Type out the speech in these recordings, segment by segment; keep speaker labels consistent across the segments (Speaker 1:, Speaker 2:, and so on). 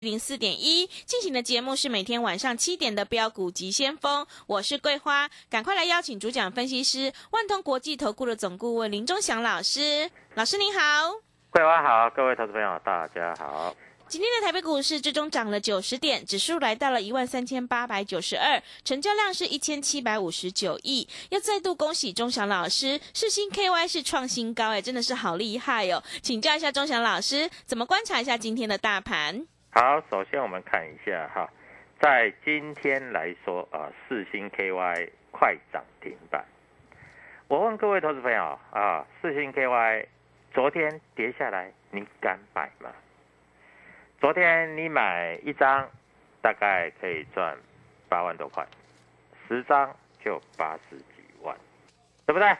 Speaker 1: 零四点一进行的节目是每天晚上七点的标股及先锋，我是桂花，赶快来邀请主讲分析师万通国际投顾的总顾问林忠祥老师，老师您好，
Speaker 2: 桂花好，各位投资朋友大家好。
Speaker 1: 今天的台北股市最终涨了九十点，指数来到了一万三千八百九十二，成交量是一千七百五十九亿。要再度恭喜钟祥老师，世新 KY 是创新高，哎，真的是好厉害哦！请教一下钟祥老师，怎么观察一下今天的大盘？
Speaker 2: 好，首先我们看一下哈，在今天来说啊，四星 KY 快涨停板。我问各位投资朋友啊，四星 KY 昨天跌下来，你敢买吗？昨天你买一张，大概可以赚八万多块，十张就八十几万，对不对？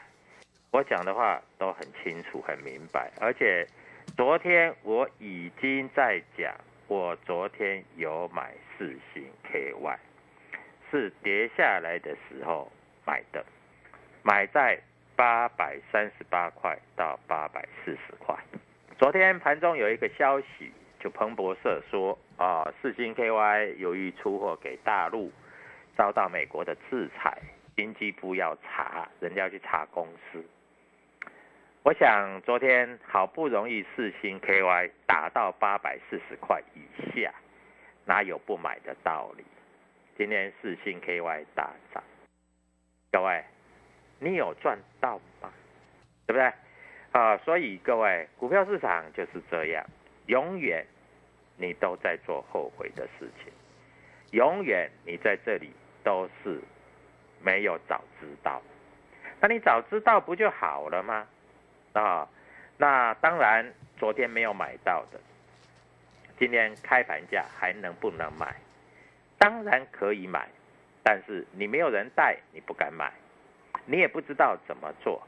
Speaker 2: 我讲的话都很清楚、很明白，而且昨天我已经在讲。我昨天有买四星 KY，是跌下来的时候买的，买在八百三十八块到八百四十块。昨天盘中有一个消息，就彭博社说啊，四星 KY 由于出货给大陆，遭到美国的制裁，经济部要查，人家要去查公司。我想昨天好不容易四星 KY 打到八百四十块以下，哪有不买的道理？今天四星 KY 大涨，各位，你有赚到吗？对不对？啊，所以各位，股票市场就是这样，永远你都在做后悔的事情，永远你在这里都是没有早知道，那你早知道不就好了吗？啊，那当然，昨天没有买到的，今天开盘价还能不能买？当然可以买，但是你没有人带，你不敢买，你也不知道怎么做。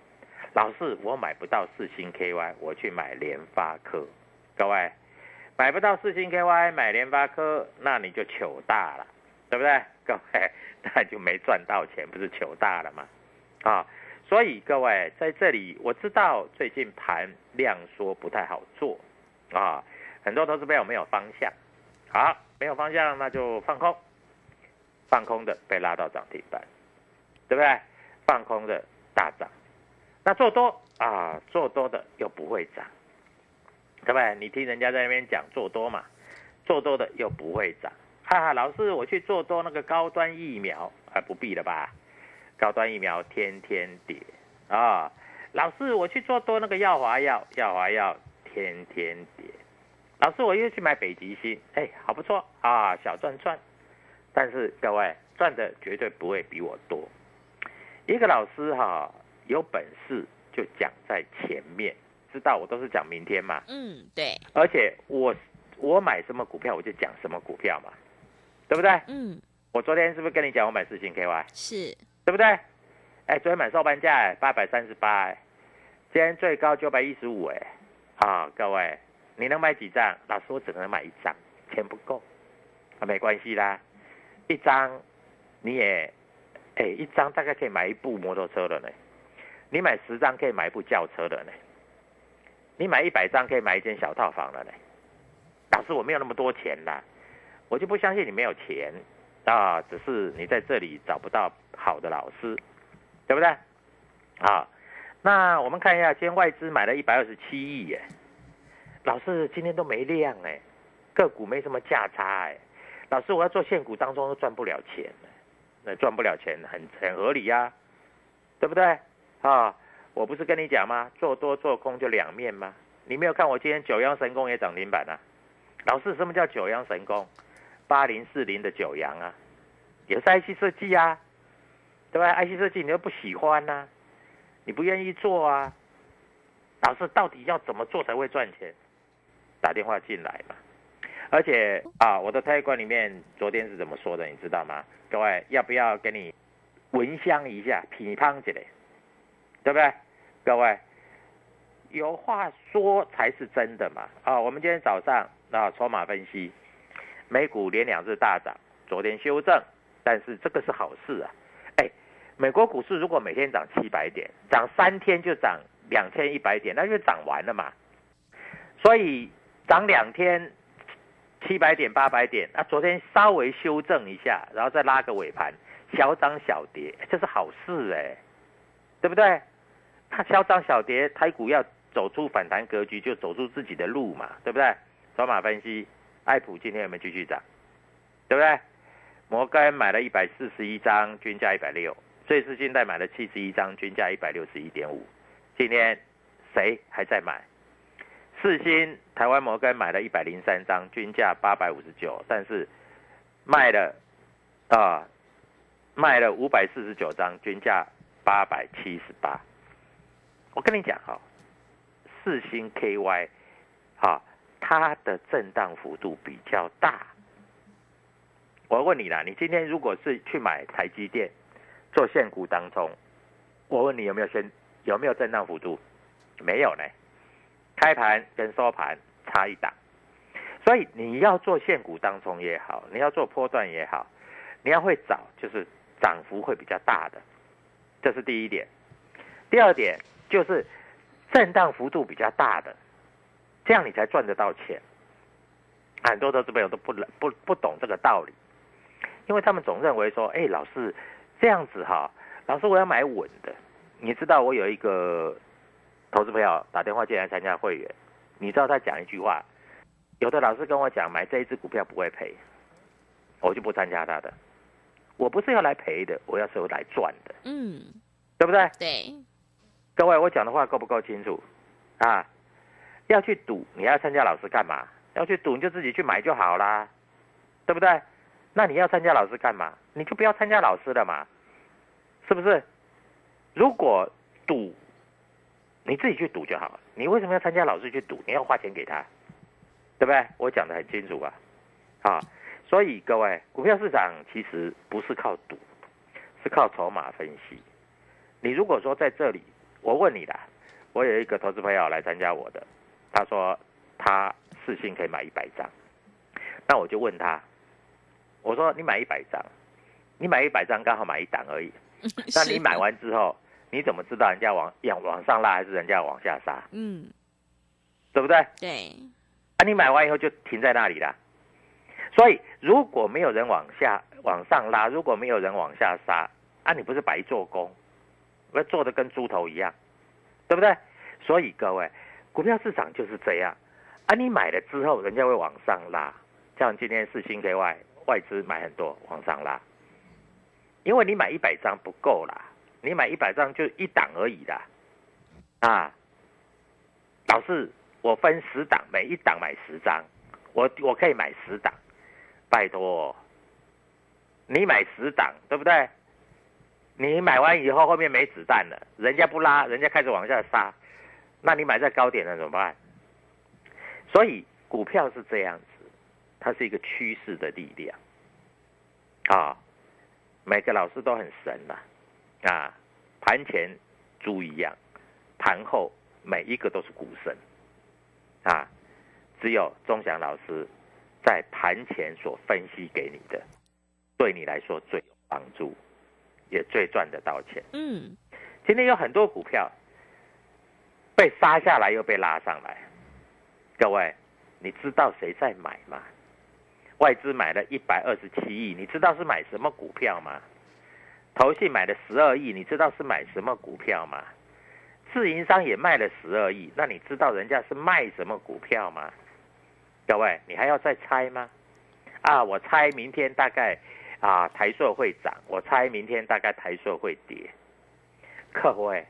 Speaker 2: 老师，我买不到四星 KY，我去买联发科。各位，买不到四星 KY，买联发科，那你就糗大了，对不对？各位，那就没赚到钱，不是糗大了吗？啊。所以各位在这里，我知道最近盘量缩不太好做，啊，很多投资朋友没有方向，好，没有方向那就放空，放空的被拉到涨停板，对不对？放空的大涨，那做多啊，做多的又不会涨，对不对？你听人家在那边讲做多嘛，做多的又不会涨，哈哈，老师我去做多那个高端疫苗，还不必了吧？高端疫苗天天跌啊！老师，我去做多那个药华药，药华药天天跌。老师，我又去买北极星，哎，好不错啊，小赚赚。但是各位赚的绝对不会比我多。一个老师哈，有本事就讲在前面，知道我都是讲明天嘛。
Speaker 1: 嗯，对。
Speaker 2: 而且我我买什么股票，我就讲什么股票嘛，对不对？
Speaker 1: 嗯。
Speaker 2: 我昨天是不是跟你讲我买四星 KY？
Speaker 1: 是。
Speaker 2: 对不对？哎，昨天买收盘价哎，八百三十八哎，今天最高九百一十五哎，啊，各位，你能买几张？老师，我只能买一张，钱不够，啊，没关系啦，一张你也，哎，一张大概可以买一部摩托车了呢，你买十张可以买一部轿车了呢，你买一百张可以买一间小套房了呢。老师，我没有那么多钱啦，我就不相信你没有钱。啊，只是你在这里找不到好的老师，对不对？啊，那我们看一下，今天外资买了一百二十七亿耶，老师今天都没量哎，个股没什么价差哎，老师我要做现股当中都赚不了钱，那赚不了钱很很合理呀，对不对？啊，我不是跟你讲吗？做多做空就两面吗？你没有看我今天九阳神功也涨停板啊？老师什么叫九阳神功？八零四零的九阳啊，也是 IC 设计啊，对吧？IC 设计你又不喜欢呐，你不愿意做啊。老师到底要怎么做才会赚钱？打电话进来嘛。而且啊，我的泰观里面昨天是怎么说的，你知道吗？各位要不要给你闻香一下，品乓起来，对不对？各位有话说才是真的嘛。啊，我们今天早上啊，筹码分析。美股连两日大涨，昨天修正，但是这个是好事啊！哎，美国股市如果每天涨七百点，涨三天就涨两千一百点，那就涨完了嘛。所以涨两天七百点八百点，啊，昨天稍微修正一下，然后再拉个尾盘，小涨小跌，这是好事哎，对不对？它小涨小跌，台股要走出反弹格局，就走出自己的路嘛，对不对？筹码分析，爱普今天有没有继续涨？对不对？摩根买了一百四十一张，均价一百六；瑞士信贷买了七十一张，均价一百六十一点五。今天谁还在买？四星台湾摩根买了一百零三张，均价八百五十九，但是卖了啊，卖了五百四十九张，均价八百七十八。我跟你讲哈，四星 KY，它的震荡幅度比较大。我问你啦，你今天如果是去买台积电做现股当中，我问你有没有先有没有震荡幅度？没有呢，开盘跟收盘差一档。所以你要做现股当中也好，你要做波段也好，你要会找就是涨幅会比较大的，这是第一点。第二点就是震荡幅度比较大的，这样你才赚得到钱。很多投资朋友都不不不懂这个道理。因为他们总认为说，哎，老师这样子哈，老师我要买稳的。你知道我有一个投资朋友打电话进来参加会员，你知道他讲一句话，有的老师跟我讲买这一只股票不会赔，我就不参加他的。我不是要来赔的，我要是来赚的。嗯，对不对？
Speaker 1: 对。
Speaker 2: 各位，我讲的话够不够清楚？啊，要去赌，你要参加老师干嘛？要去赌你就自己去买就好啦，对不对？那你要参加老师干嘛？你就不要参加老师了嘛，是不是？如果赌，你自己去赌就好。你为什么要参加老师去赌？你要花钱给他，对不对？我讲的很清楚吧？啊，所以各位，股票市场其实不是靠赌，是靠筹码分析。你如果说在这里，我问你啦，我有一个投资朋友来参加我的，他说他四星可以买一百张，那我就问他。我说你买一百张，你买一百张刚好买一档而已。那你买完之后，你怎么知道人家往往往上拉还是人家往下杀？嗯，对不对？
Speaker 1: 对。
Speaker 2: 啊，你买完以后就停在那里了。所以如果没有人往下往上拉，如果没有人往下杀，啊，你不是白做工，我做的跟猪头一样，对不对？所以各位，股票市场就是这样。啊，你买了之后，人家会往上拉，像今天是新 KY。外资买很多往上拉，因为你买一百张不够啦，你买一百张就一档而已啦，啊，老师，我分十档，每一档买十张，我我可以买十档，拜托，你买十档对不对？你买完以后后面没子弹了，人家不拉，人家开始往下杀，那你买在高点了怎么办？所以股票是这样子。它是一个趋势的力量，啊，每个老师都很神呐，啊，盘前猪一样，盘后每一个都是股神，啊，只有钟祥老师在盘前所分析给你的，对你来说最有帮助，也最赚得到钱。嗯，今天有很多股票被杀下来又被拉上来，各位，你知道谁在买吗？外资买了一百二十七亿，你知道是买什么股票吗？投信买了十二亿，你知道是买什么股票吗？自营商也卖了十二亿，那你知道人家是卖什么股票吗？各位，你还要再猜吗？啊，我猜明天大概啊台硕会涨，我猜明天大概台硕会跌。各位，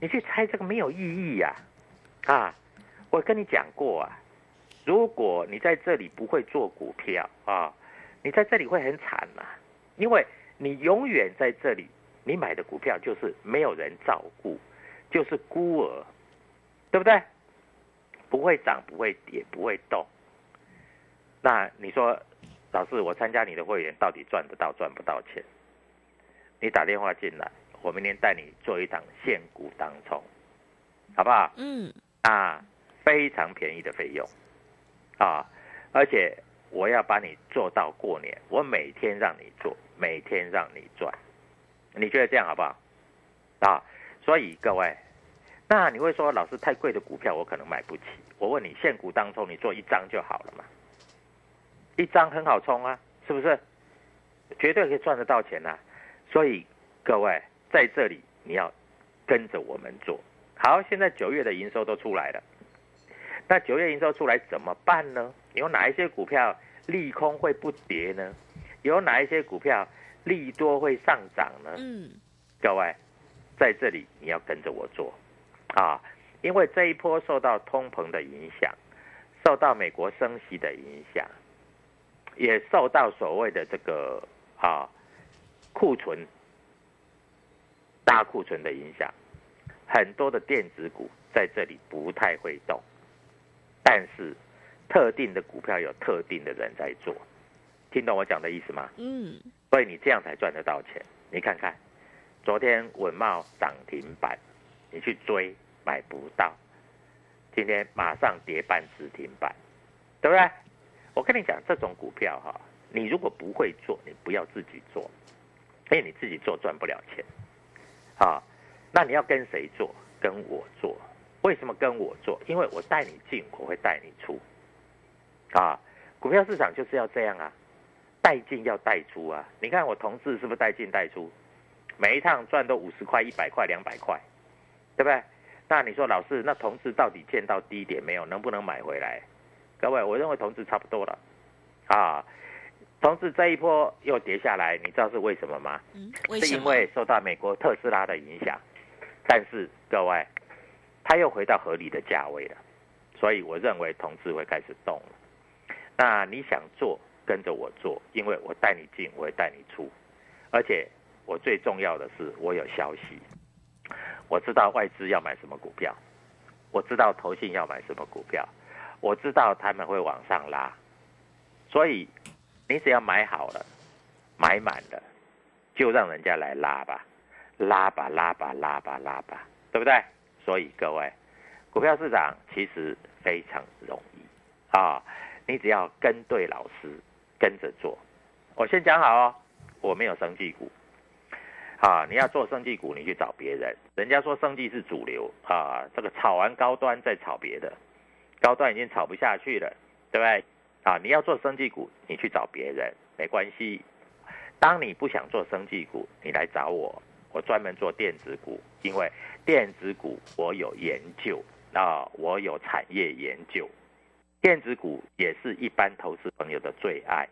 Speaker 2: 你去猜这个没有意义呀！啊，我跟你讲过啊。如果你在这里不会做股票啊，你在这里会很惨呐，因为你永远在这里，你买的股票就是没有人照顾，就是孤儿，对不对？不会涨，不会跌，不会动。那你说，老师，我参加你的会员到底赚得到赚不到钱？你打电话进来，我明天带你做一档现股当冲，好不好？嗯。啊，非常便宜的费用。啊，而且我要把你做到过年，我每天让你做，每天让你赚，你觉得这样好不好？啊，所以各位，那你会说老师太贵的股票我可能买不起。我问你，现股当中你做一张就好了嘛？一张很好冲啊，是不是？绝对可以赚得到钱呐、所以各位在这里你要跟着我们做。好，现在九月的营收都出来了，那九月营收出来怎么办呢？有哪一些股票利空会不跌呢？有哪一些股票利多会上涨呢？
Speaker 1: 嗯，
Speaker 2: 各位，在这里你要跟着我做啊，因为这一波受到通膨的影响，受到美国升息的影响，也受到所谓的这个啊库存大库存的影响，很多的电子股在这里不太会动，但是特定的股票有特定的人在做，听懂我讲的意思吗？
Speaker 1: 嗯，
Speaker 2: 所以你这样才赚得到钱。你看看，昨天稳茂涨停板，你去追买不到，今天马上跌半只停板，对不对？我跟你讲，这种股票哈，你如果不会做，你不要自己做，因为你自己做赚不了钱。啊，那你要跟谁做？跟我做。为什么跟我做？因为我带你进，我会带你出。啊，股票市场就是要这样啊。带进要带出啊！你看我同志是不是带进带出？每一趟赚都五十块、一百块、两百块，对不对？那你说老师，那同志到底见到低点没有？能不能买回来？各位，我认为同志差不多了啊。同志这一波又跌下来，你知道是为什么吗？
Speaker 1: 嗯，为
Speaker 2: 是
Speaker 1: 什么？
Speaker 2: 因为受到美国特斯拉的影响，但是各位，它又回到合理的价位了，所以我认为同志会开始动了。那你想做？跟着我做，因为我带你进，我会带你出，而且我最重要的是我有消息，我知道外资要买什么股票，我知道投信要买什么股票，我知道他们会往上拉，所以你只要买好了，买满了，就让人家来拉吧，拉吧拉吧拉吧拉吧，对不对？所以各位，股票市场其实非常容易啊，你只要跟对老师。跟着做，我先讲好哦，我没有生技股，啊，你要做生技股，你去找别人，人家说生技是主流啊，这个炒完高端再炒别的，高端已经炒不下去了，对不对？啊，你要做生技股，你去找别人没关系。当你不想做生技股，你来找我，我专门做电子股，因为电子股我有研究啊，我有产业研究。电子股也是一般投资朋友的最爱，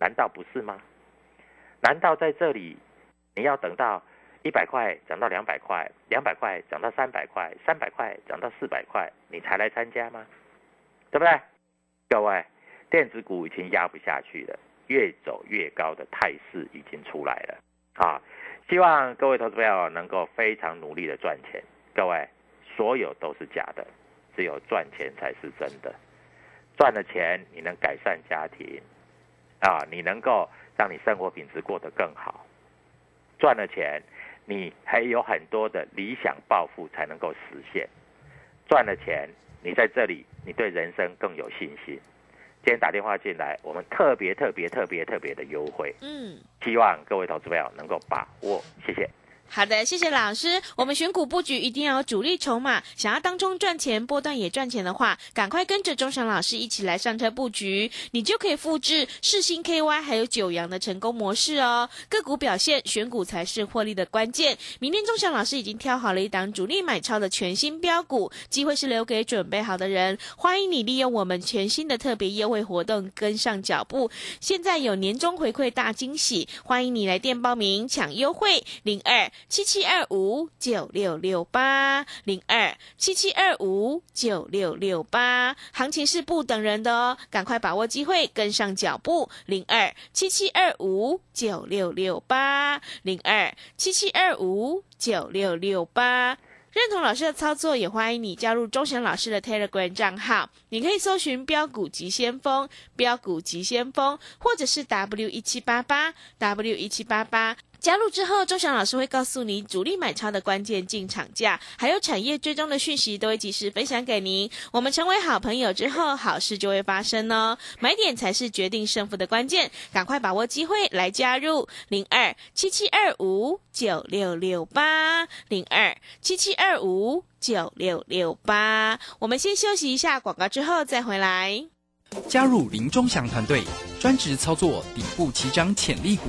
Speaker 2: 难道不是吗？难道在这里你要等到一百块涨到两百块，两百块涨到三百块，三百块涨到四百块，你才来参加吗？对不对？各位，电子股已经压不下去了，越走越高的态势已经出来了啊！希望各位投资朋友能够非常努力的赚钱。各位，所有都是假的。只有赚钱才是真的，赚了钱你能改善家庭，啊，你能够让你生活品质过得更好。赚了钱，你还有很多的理想抱负才能够实现。赚了钱，你在这里，你对人生更有信心。今天打电话进来，我们特别特别特别特别的优惠，
Speaker 1: 嗯，
Speaker 2: 希望各位投资朋友能够把握。谢谢。
Speaker 1: 好的，谢谢老师。我们选股布局一定要有主力筹码，想要当中赚钱、波段也赚钱的话，赶快跟着钟祥老师一起来上车布局，你就可以复制世星 KY 还有九阳的成功模式哦。个股表现，选股才是获利的关键。明天钟祥老师已经挑好了一档主力买超的全新标股，机会是留给准备好的人。欢迎你利用我们全新的特别优惠活动跟上脚步。现在有年终回馈大惊喜，欢迎你来电报名抢优惠零二。七七二五九六六八零二七七二五九六六八，行情是不等人的哦，赶快把握机会，跟上脚步。零二七七二五九六六八零二七七二五九六六八。认同老师的操作，也欢迎你加入钟祥老师的 Telegram 账号。你可以搜寻“标股急先锋”、“标股急先锋”，或者是 W 一七八八 W 一七八八。加入之后，周翔老师会告诉你主力买超的关键进场价，还有产业追踪的讯息，都会及时分享给您。我们成为好朋友之后，好事就会发生哦。买点才是决定胜负的关键，赶快把握机会来加入零二七七二五九六六八零二七七二五九六六八。我们先休息一下广告，之后再回来。
Speaker 3: 加入林忠祥团队，专职操作底部起涨潜力股，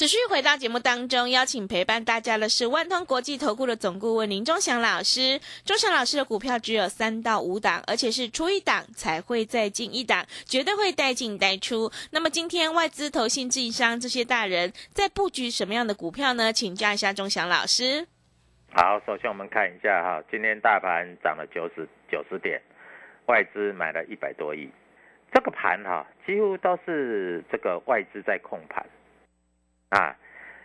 Speaker 1: 持续回到节目当中，邀请陪伴大家的是万通国际投顾的总顾问林忠祥老师。忠祥老师的股票只有三到五档，而且是出一档才会再进一档，绝对会带进带出。那么今天外资、投信、自营商这些大人在布局什么样的股票呢？请教一下忠祥老师。
Speaker 2: 好，首先我们看一下哈，今天大盘涨了九十九十点，外资买了一百多亿，这个盘哈几乎都是这个外资在控盘啊，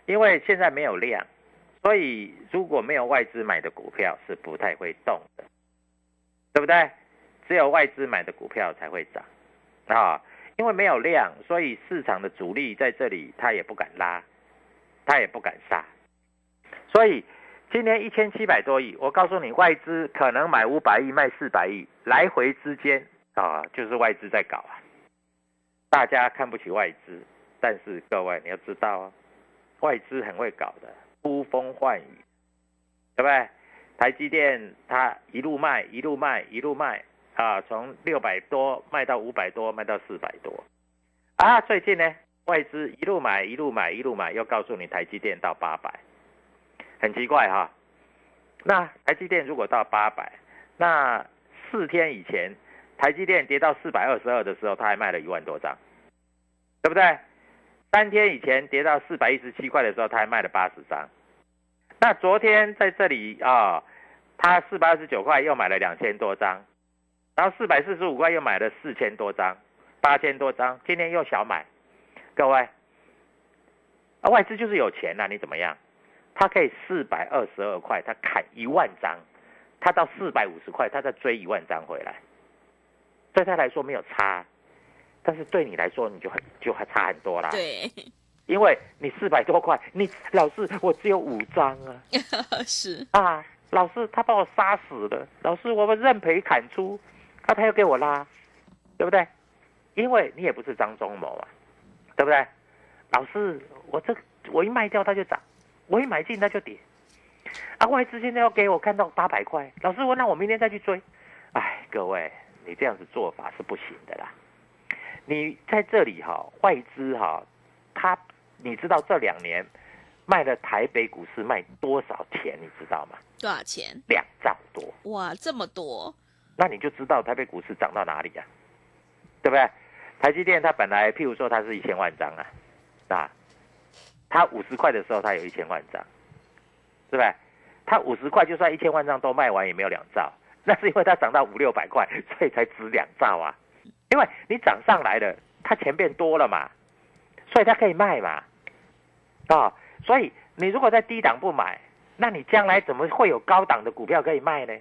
Speaker 2: 因为现在没有量，所以如果没有外资买的股票是不太会动的，对不对？只有外资买的股票才会涨啊，因为没有量，所以市场的主力在这里他也不敢拉，他也不敢杀，所以。今年一千七百多亿，我告诉你，外资可能买五百亿，卖四百亿，来回之间啊，就是外资在搞啊。大家看不起外资，但是各位你要知道啊，外资很会搞的，呼风唤雨，对不对？台积电它一路卖，一路卖，一路卖啊，从六百多卖到五百多，卖到四百多啊。最近呢，外资一路买，一路买，一路买，又告诉你台积电到八百。很奇怪哈，那台积电如果到八百，那四天以前台积电跌到四百二十二的时候，他还卖了一万多张，对不对？三天以前跌到四百一十七块的时候，他还卖了八十张。那昨天在这里啊，他四百二十九块又买了两千多张，然后四百四十五块又买了四千多张，八千多张，今天又小买。各位，啊外资就是有钱呐，你怎么样？他可以四百二十二块，他砍一万张，他到四百五十块，他再追一万张回来，对他来说没有差，但是对你来说你就很就还差很多啦。
Speaker 1: 对，
Speaker 2: 因为你四百多块，你老师我只有五张啊。
Speaker 1: 是
Speaker 2: 啊，老师他把我杀死了，老师我们认赔砍出，那他又给我拉，对不对？因为你也不是张忠谋啊，对不对？老师我这我一卖掉他就涨。我一买进它就跌，啊，外资现在要给我看到八百块，老师，我那我明天再去追。哎，各位，你这样子做法是不行的啦。你在这里哈，外资哈，他你知道这两年卖了台北股市卖多少钱？你知道吗？
Speaker 1: 多少钱？
Speaker 2: 两兆多。
Speaker 1: 哇，这么多。
Speaker 2: 那你就知道台北股市涨到哪里呀？对不对？台积电它本来譬如说它是一千万张啊，啊。它五十块的时候，它有一千万张，是不对？它五十块就算一千万张都卖完，也没有两兆。那是因为它涨到五六百块，所以才值两兆啊。因为你涨上来了，它钱变多了嘛，所以它可以卖嘛。啊，所以你如果在低档不买，那你将来怎么会有高档的股票可以卖呢？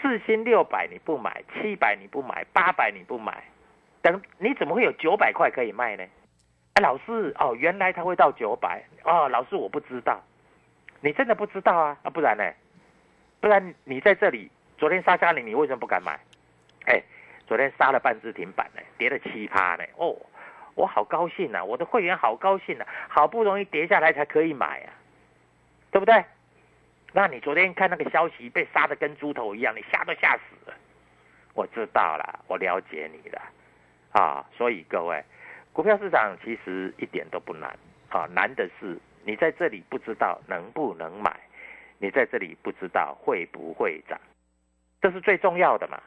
Speaker 2: 四千六百你不买，七百你不买，八百你不买，等你怎么会有九百块可以卖呢？哎，老师哦，原来他会到九百哦，老师我不知道，你真的不知道啊？啊，不然呢？不然你在这里昨天杀下你，你为什么不敢买？哎，昨天杀了半只停板呢，跌了七趴呢。哦，我好高兴呐，我的会员好高兴呐，好不容易跌下来才可以买啊，对不对？那你昨天看那个消息被杀的跟猪头一样，你吓都吓死了。我知道了，我了解你了啊，所以各位。股票市场其实一点都不难啊，难的是你在这里不知道能不能买，你在这里不知道会不会涨，这是最重要的嘛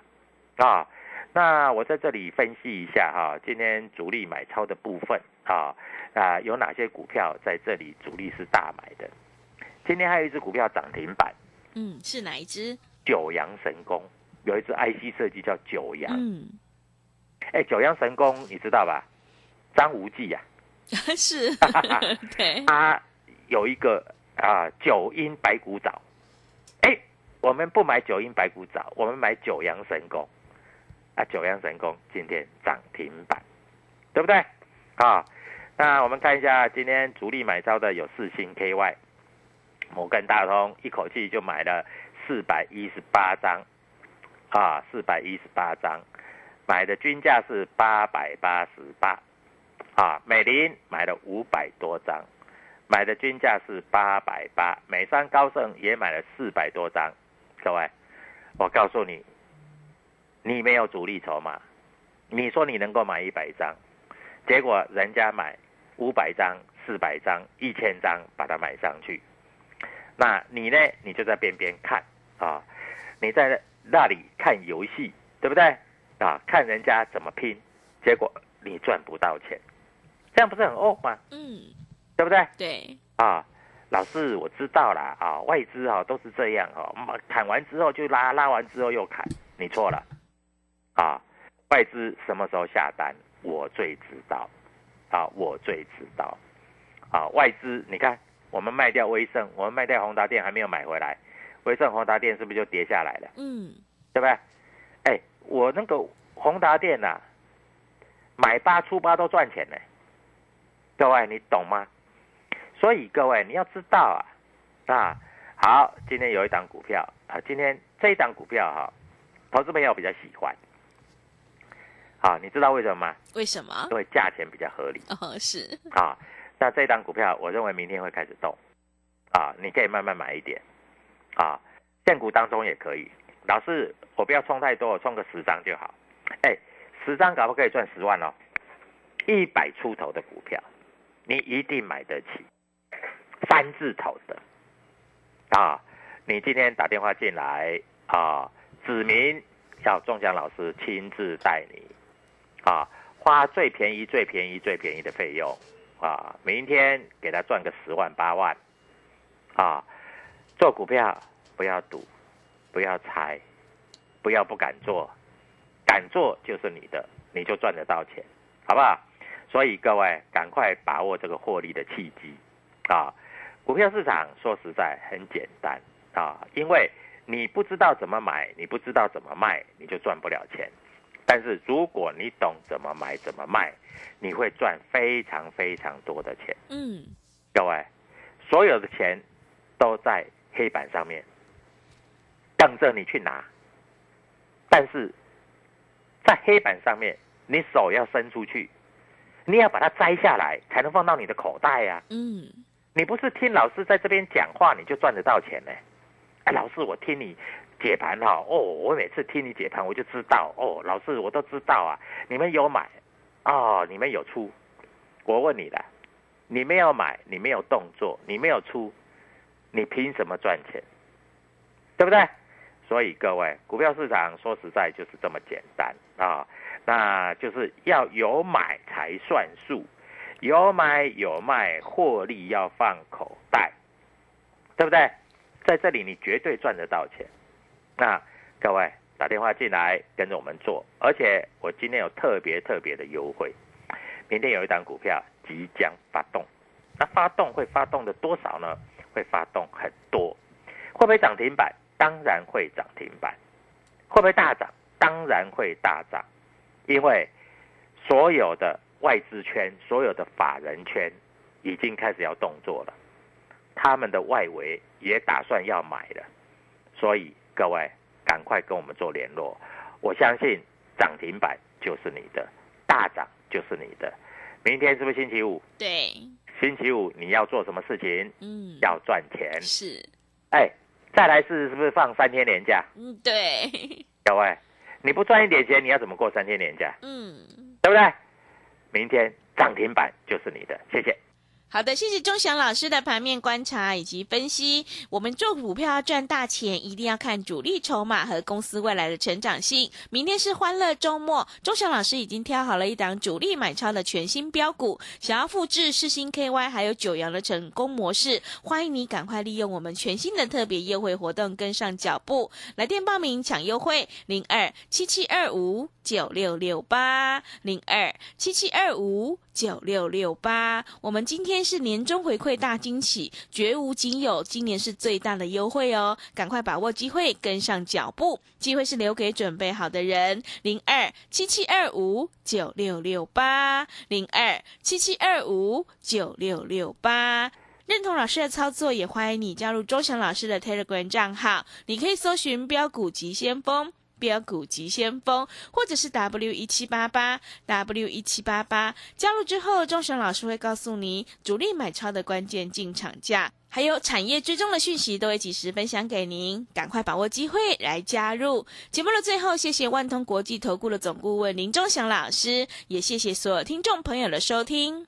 Speaker 2: 啊。那我在这里分析一下哈，今天主力买超的部分啊啊有哪些股票在这里主力是大买的？今天还有一只股票涨停板，
Speaker 1: 嗯，是哪一只？
Speaker 2: 九阳神功有一只 IC 设计叫九阳，
Speaker 1: 嗯，
Speaker 2: 哎，九阳神功你知道吧？张无忌呀，
Speaker 1: 是，对，
Speaker 2: 他有一个啊九阴白骨爪，哎，我们不买九阴白骨爪，我们买九阳神功，啊九阳神功今天涨停板，对不对？啊，那我们看一下今天主力买超的有四星 KY，摩根大通一口气就买了四百一十八张，啊，四百一十八张，买的均价是八百八十八，啊，美林买了五百多张，买的均价是八百八，美商高盛也买了四百多张，各位，我告诉你，你没有主力筹码，你说你能够买一百张，结果人家买。五百张、四百张、一千张，把它买上去。那你呢？你就在边边看啊，你在那里看游戏，对不对？啊，看人家怎么拼，结果你赚不到钱，这样不是很恶吗？
Speaker 1: 嗯，
Speaker 2: 对不对？
Speaker 1: 对。
Speaker 2: 啊，老师，我知道了啊，外资啊都是这样哦，砍完之后就拉，拉完之后又砍，你错了。啊，外资什么时候下单，我最知道。啊，我最知道。啊，外资，你看，我们卖掉威盛，我们卖掉宏达电还没有买回来，威盛、宏达电是不是就跌下来了？
Speaker 1: 嗯，
Speaker 2: 对不对？哎，我那个宏达电呐，买八出八都赚钱呢。各位，你懂吗？所以各位你要知道啊，啊，好，今天有一档股票啊，今天这一档股票哈，投资朋友比较喜欢。好，你知道为什么吗？
Speaker 1: 为什么？
Speaker 2: 因为价钱比较合理。
Speaker 1: 哦，是。
Speaker 2: 啊，那这档股票，我认为明天会开始动。啊，你可以慢慢买一点。啊，现股当中也可以。老师，我不要冲太多，我冲个十张就好。哎，十张可不可以赚十万哦？一百出头的股票，你一定买得起。三字头的。啊，你今天打电话进来啊，指明要中奖老师亲自带你。啊，花最便宜、最便宜、最便宜的费用，啊，明天给他赚个十万八万，啊，做股票不要赌，不要猜，不要不敢做，敢做就是你的，你就赚得到钱，好不好？所以各位赶快把握这个获利的契机，啊，股票市场说实在很简单啊，因为你不知道怎么买，你不知道怎么卖，你就赚不了钱。但是如果你懂怎么买怎么卖，你会赚非常非常多的钱。
Speaker 1: 嗯，
Speaker 2: 各位，所有的钱都在黑板上面，等着你去拿。但是在黑板上面，你手要伸出去，你要把它摘下来，才能放到你的口袋呀。
Speaker 1: 嗯，
Speaker 2: 你不是听老师在这边讲话，你就赚得到钱呢？哎，老师，我听你。解盘哈哦，我每次听你解盘，我就知道哦，老师我都知道啊，你们有买哦，你们有出，我问你了，你没有买，你没有动作，你没有出，你凭什么赚钱？对不对？所以各位，股票市场说实在就是这么简单啊，那就是要有买才算数，有买有卖，获利要放口袋，对不对？在这里你绝对赚得到钱。那各位打电话进来跟着我们做，而且我今天有特别特别的优惠。明天有一档股票即将发动，那发动会发动的多少呢？会发动很多，会不会涨停板？当然会涨停板。会不会大涨？当然会大涨，因为所有的外资圈、所有的法人圈已经开始要动作了，他们的外围也打算要买了，所以。各位，赶快跟我们做联络。我相信涨停板就是你的，大涨就是你的。明天是不是星期五？
Speaker 1: 对，
Speaker 2: 星期五你要做什么事情？
Speaker 1: 嗯，
Speaker 2: 要赚钱。
Speaker 1: 是。
Speaker 2: 哎，再来是是不是放三天年假？
Speaker 1: 嗯，对。
Speaker 2: 各位，你不赚一点钱，你要怎么过三天年假？
Speaker 1: 嗯，
Speaker 2: 对不对？明天涨停板就是你的，谢谢。
Speaker 1: 好的，谢谢钟祥老师的盘面观察以及分析。我们做股票赚大钱，一定要看主力筹码和公司未来的成长性。明天是欢乐周末，钟祥老师已经挑好了一档主力买超的全新标股，想要复制世星 KY 还有九阳的成功模式，欢迎你赶快利用我们全新的特别优惠活动跟上脚步，来电报名抢优惠零二七七二五。九六六八零二七七二五九六六八。我们今天是年终回馈大惊喜，绝无仅有，今年是最大的优惠哦！赶快把握机会，跟上脚步，机会是留给准备好的人。零二七七二五九六六八零二七七二五九六六八。认同老师的操作，也欢迎你加入周翔老师的 Telegram 账号。你可以搜寻“标股急先锋”。标股急先锋，或者是 W 一七八八 W 一七八八，加入之后，钟祥老师会告诉你主力买超的关键进场价，还有产业追踪的讯息，都会及时分享给您，赶快把握机会来加入。节目的最后，谢谢万通国际投顾的总顾问林钟祥老师，也谢谢所有听众朋友的收听。